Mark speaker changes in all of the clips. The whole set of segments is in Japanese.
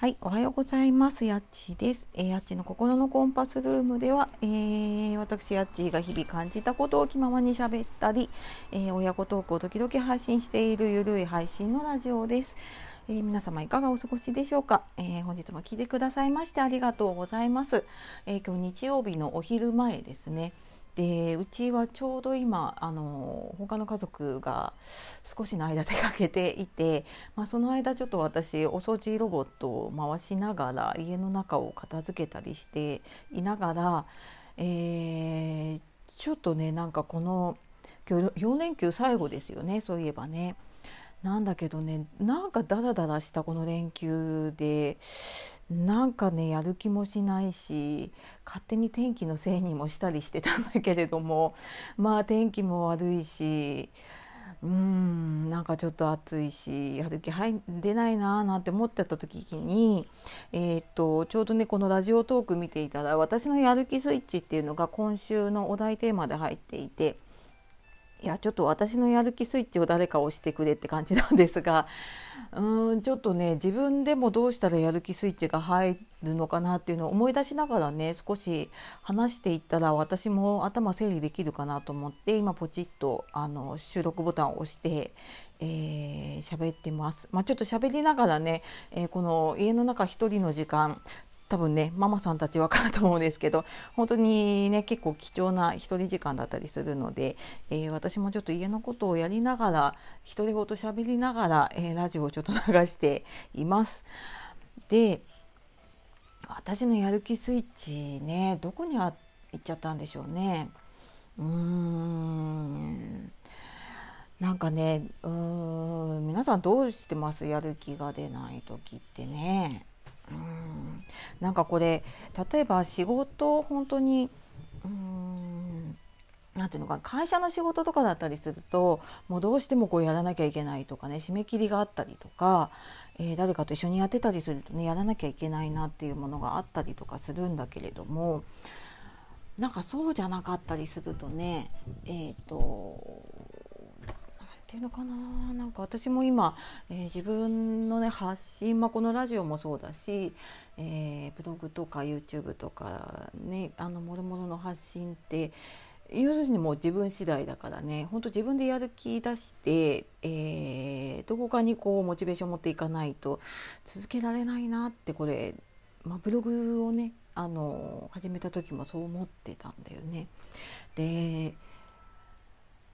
Speaker 1: はい、おはようございます。やっちです。えー、やっちの心のコンパスルームでは、えー、私やっちが日々感じたことを気ままに喋ったり、えー、親子トークを時々配信しているゆるい配信のラジオです。えー、皆様いかがお過ごしでしょうか、え本日も聞いてくださいましてありがとうございます。え今日日曜日のお昼前ですね。でうちはちょうど今あの他の家族が少しの間出かけていて、まあ、その間ちょっと私お掃除ロボットを回しながら家の中を片付けたりしていながら、えー、ちょっとねなんかこの4連休最後ですよねそういえばね。なんだけどねなんかダラダラしたこの連休でなんかねやる気もしないし勝手に天気のせいにもしたりしてたんだけれどもまあ天気も悪いしうんなんかちょっと暑いしやる気入出ないなーなんて思ってた時に、えー、っとちょうどねこのラジオトーク見ていたら私のやる気スイッチっていうのが今週のお題テーマで入っていて。いやちょっと私のやる気スイッチを誰か押してくれって感じなんですがうんちょっとね自分でもどうしたらやる気スイッチが入るのかなっていうのを思い出しながらね少し話していったら私も頭整理できるかなと思って今ポチッとあの収録ボタンを押してえー、喋ってます。まあ、ちょっと喋りながらね、えー、この家の中一人の時間多分ねママさんたち分かると思うんですけど本当にね結構貴重な一人時間だったりするので、えー、私もちょっと家のことをやりながら独り言喋りながら、えー、ラジオをちょっと流しています。で私のやる気スイッチねどこにあ行っちゃったんでしょうね。うーんなんかねうーん皆さんどうしてます？やる気が出ない時ってね。うん。なんかこれ例えば仕事本当にうんなんていうのか会社の仕事とかだったりするともうどうしてもこうやらなきゃいけないとかね締め切りがあったりとか、えー、誰かと一緒にやってたりするとねやらなきゃいけないなっていうものがあったりとかするんだけれどもなんかそうじゃなかったりするとねえっ、ー、とていうのかななんか私も今、えー、自分のね発信、まあ、このラジオもそうだし、えー、ブログとか YouTube とかねあのもろもろの発信って要するにもう自分次第だからね本当自分でやる気出して、えー、どこかにこうモチベーションを持っていかないと続けられないなってこれ、まあ、ブログをねあの始めた時もそう思ってたんだよね。で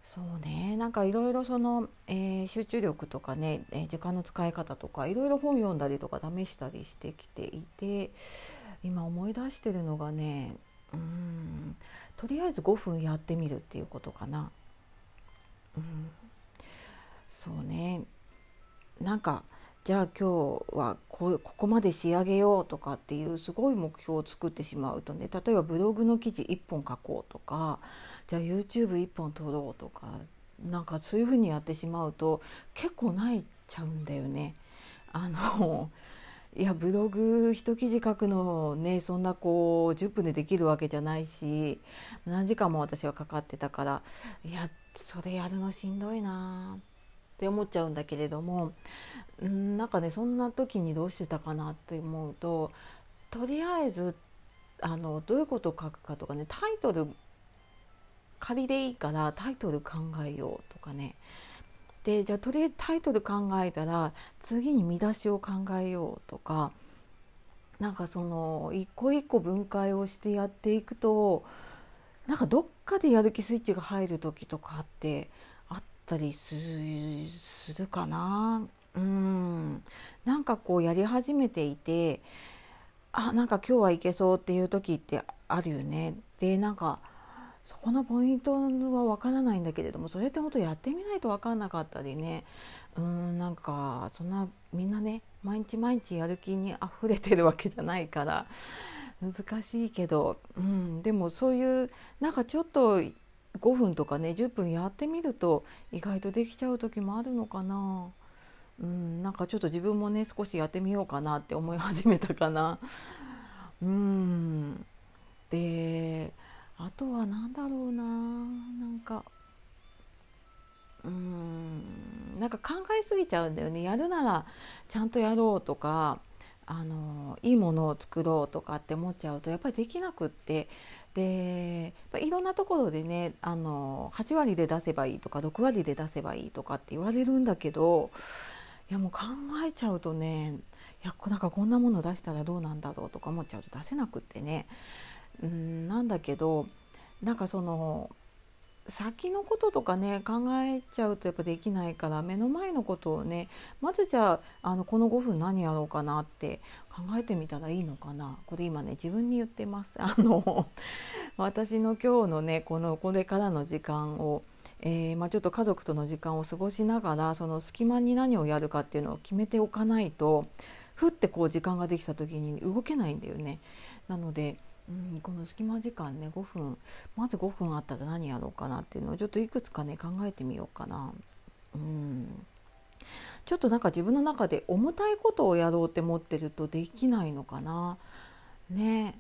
Speaker 1: そうね。なんかいろいろその、えー、集中力とかね、えー、時間の使い方とかいろいろ本読んだりとか試したりしてきていて今思い出してるのがねうんとりあえず5分やってみるっていうことかな。うん、そうね。なんかじゃあ今日はここまで仕上げようとかっていうすごい目標を作ってしまうとね例えばブログの記事1本書こうとかじゃあ YouTube1 本撮ろうとかなんかそういうふうにやってしまうと結構泣いちゃうんだよね。あのいやブログ一記事書くのねそんなこう10分でできるわけじゃないし何時間も私はかかってたからいやそれやるのしんどいなって思っちゃうんだけれどもんなんかねそんな時にどうしてたかなって思うととりあえずあのどういうことを書くかとかねタイトル仮でいいからタイトル考えようとかね。でじゃあとりあえずタイトル考えたら次に見出しを考えようとかなんかその一個一個分解をしてやっていくとなんかどっかでやる気スイッチが入る時とかってあったりするかな。うんなんかこうやり始めていてあなんか今日はいけそうっていう時ってあるよね。でなんかそこのポイントはわからないんだけれどもそれって本当やってみないと分かんなかったりねうんなんかそんなみんなね毎日毎日やる気にあふれてるわけじゃないから難しいけど、うん、でもそういうなんかちょっと5分とかね10分やってみると意外とできちゃう時もあるのかな。うん、なんかちょっと自分もね少しやってみようかなって思い始めたかな。うん。であとは何だろうな。なんかうんなんか考えすぎちゃうんだよね。やるならちゃんとやろうとかあのいいものを作ろうとかって思っちゃうとやっぱりできなくって。でいろんなところでねあの8割で出せばいいとか6割で出せばいいとかって言われるんだけどいやもう考えちゃうとねいやなんかこんなもの出したらどうなんだろうとか思っちゃうと出せなくってね。うんなんだけどなんかその先のこととかね考えちゃうとやっぱできないから目の前のことをねまずじゃああのこの5分何やろうかなって考えてみたらいいのかな。これ今ね自分に言ってます。あの私の今日のねこのこれからの時間を、えー、まあ、ちょっと家族との時間を過ごしながらその隙間に何をやるかっていうのを決めておかないとふってこう時間ができた時に動けないんだよね。なのでうん、この隙間時間ね5分まず5分あったら何やろうかなっていうのをちょっといくつかね考えてみようかな。うんちょっとなんか自分の中で重たいことをやろうって思ってるとできないのかな。ね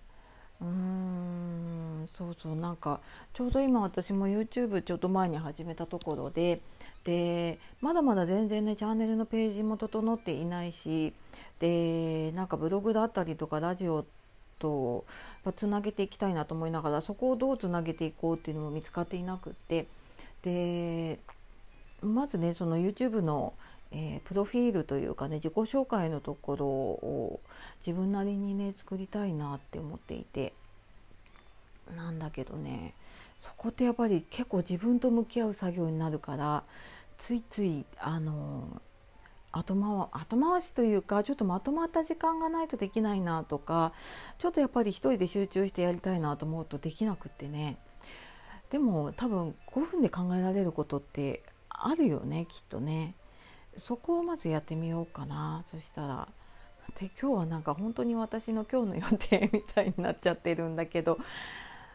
Speaker 1: うーんそうそうなんかちょうど今私も YouTube ちょっと前に始めたところででまだまだ全然ねチャンネルのページも整っていないしでなんかブログだったりとかラジオとつなげていきたいなと思いながらそこをどうつなげていこうっていうのも見つかっていなくってでまずねその YouTube の、えー、プロフィールというかね自己紹介のところを自分なりにね作りたいなって思っていて。なんだけどねそこってやっぱり結構自分と向き合う作業になるからついついあの後回後回しというかちょっとまとまった時間がないとできないなとかちょっとやっぱり一人で集中してやりたいなと思うとできなくってね。でも多分5分で考えられることってあるよねきっとね。そこをまずやってみようかな。そしたらで今日はなんか本当に私の今日の予定みたいになっちゃってるんだけど。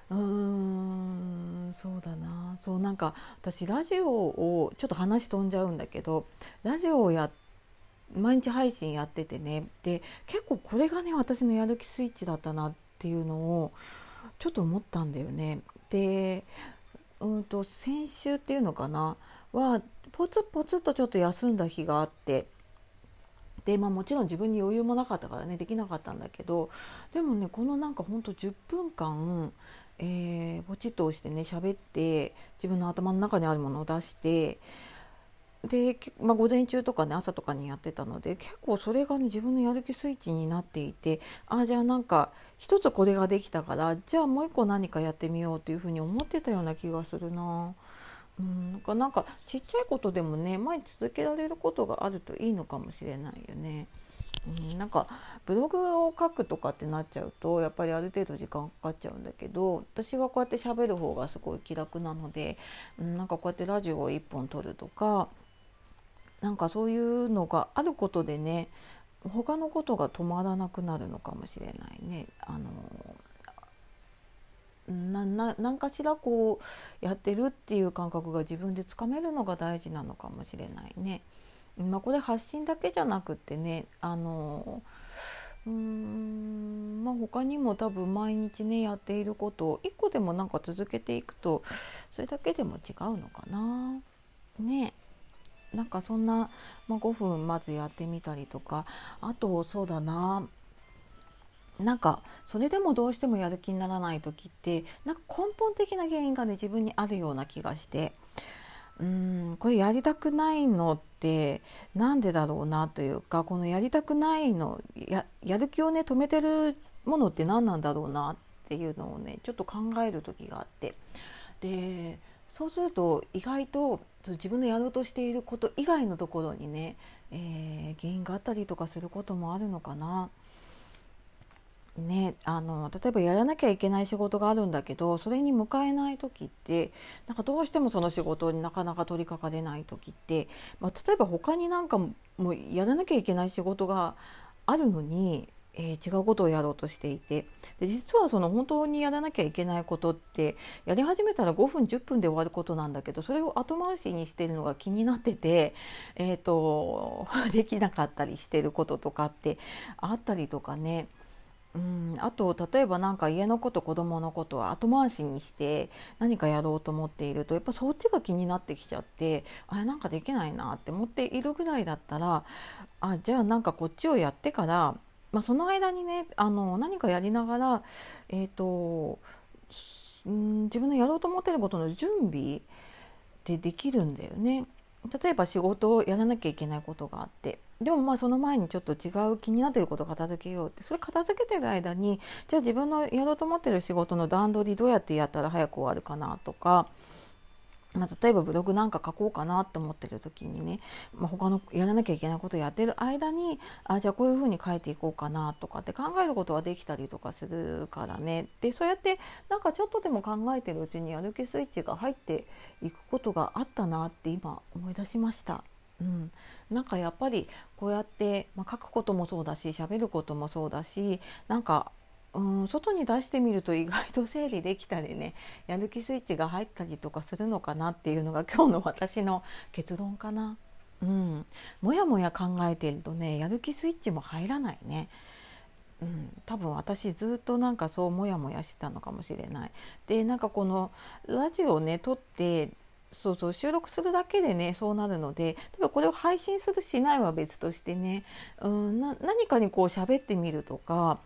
Speaker 1: うーんそうだな。そうなんか私ラジオをちょっと話飛んじゃうんだけど。ラジオをや毎日配信やっててね。で結構これがね私のやる気スイッチだったなっていうのをちょっと思ったんだよね。でうんと先週っていうのかな？はポツポツとちょっと休んだ日があって。でまあもちろん自分に余裕もなかったからねできなかったんだけど。でもねこのなんかほんと10分間、えー、ポチッと押してね喋って自分の頭の中にあるものを出して。で、まあ、午前中とかね朝とかにやってたので結構それが、ね、自分のやる気スイッチになっていてああじゃあなんか一つこれができたからじゃあもう一個何かやってみようっていうふうに思ってたような気がするな。うん、なんかなんかちっちゃいことでもね毎日続けられることがあるといいのかもしれないよね。うん、なんかブログを書くとかってなっちゃうとやっぱりある程度時間かかっちゃうんだけど私はこうやって喋る方がすごい気楽なので、うん、なんかこうやってラジオを1本撮るとかなんかそういうのがあることでね他のことが止まらなくなるのかもしれないね。あのなな何かしらこうやってるっていう感覚が自分でつかめるのが大事なのかもしれないね。まあ、これ発信だけじゃなくてねあのうーんまあ他にも多分毎日ねやっていることを1個でもなんか続けていくとそれだけでも違うのかな。ねなんかそんな、まあ、5分まずやってみたりとかあとそうだななんかそれでもどうしてもやる気にならない時ってなんか根本的な原因がね自分にあるような気がしてうんこれやりたくないのってなんでだろうなというかこのやりたくないのややる気をね止めてるものって何なんだろうなっていうのをねちょっと考える時があってでそうすると意外と自分のやろうとしていること以外のところにね、えー、原因があったりとかすることもあるのかな。ね、あの例えばやらなきゃいけない仕事があるんだけどそれに向かえない時ってなんかどうしてもその仕事になかなか取り掛かれない時って、まあ、例えば他になんかもうやらなきゃいけない仕事があるのにえー、違うことをやろうとしていてで実はその本当にやらなきゃいけないことってやり始めたら5分10分で終わることなんだけどそれを後回しにしてるのが気になってて、えーと、できなかったりしてることとかってあったりとかね。うんあと例えば何か家のこと子供のことは後回しにして何かやろうと思っているとやっぱそっちが気になってきちゃってあれなんかできないなって思っているぐらいだったらあじゃあなんかこっちをやってからまあ、その間にねあの何かやりながら、えーとん自分のやろうと思ってることの準備ってできるんだよね。例えば仕事をやらなきゃいけないことがあってでもまあその前にちょっと違う気になってることを片付けようってそれ片付けてる間にじゃあ自分のやろうと思ってる仕事の段取りどうやってやったら早く終わるかなとかまあ、例えばブログなんか書こうかなと思ってる時にね、まあ、他のやらなきゃいけないことをやってる間にあじゃあこういうふうに書いていこうかなとかって考えることはできたりとかするからねでそうやってなんかちょっとでも考えてるうちにやる気スイッチが入っていくことがあったなって今思い出しました。うん、なんかやっぱりこうやって、まあ、書くこともそうだし喋ることもそうだしなんかうん外に出してみると意外と整理できたりねやる気スイッチが入ったりとかするのかなっていうのが今日の私の結論かな。うん、もやもや考えているとねやる気スイッチも入らないね。うん、多分私ずっとなんかそうモヤモヤしてたのかもしれない。でなんかこのラジオをね撮ってそうそう収録するだけでねそうなるので例えばこれを配信するしないは別としてね、うん、な何かにこう喋ってみるとか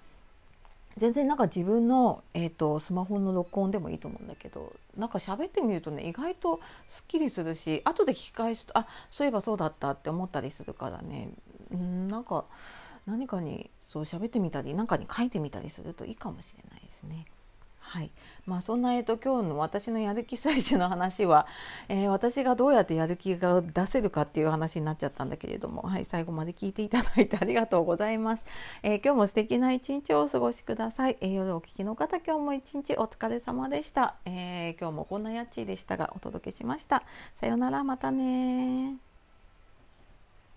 Speaker 1: 全然なんか自分の、えーと、スマホの録音でもいいと思うんだけどなんか喋ってみるとね意外とすっきりするし後で聞き返すとあそういえばそうだったって思ったりするからねうんなんか何かにそう喋ってみたり何かに書いてみたりするといいかもしれないですね。はいまあ、そんな、えーと、今日の私のやる気最中の話は、えー、私がどうやってやる気が出せるかっていう話になっちゃったんだけれども、はい、最後まで聞いていただいてありがとうございます。えー、今日も素敵な一日をお過ごしください。えー、夜お聞きの方、今日も一日お疲れ様でした。え今日もこんなやっちーでしたがお届けしました。さようなら、またね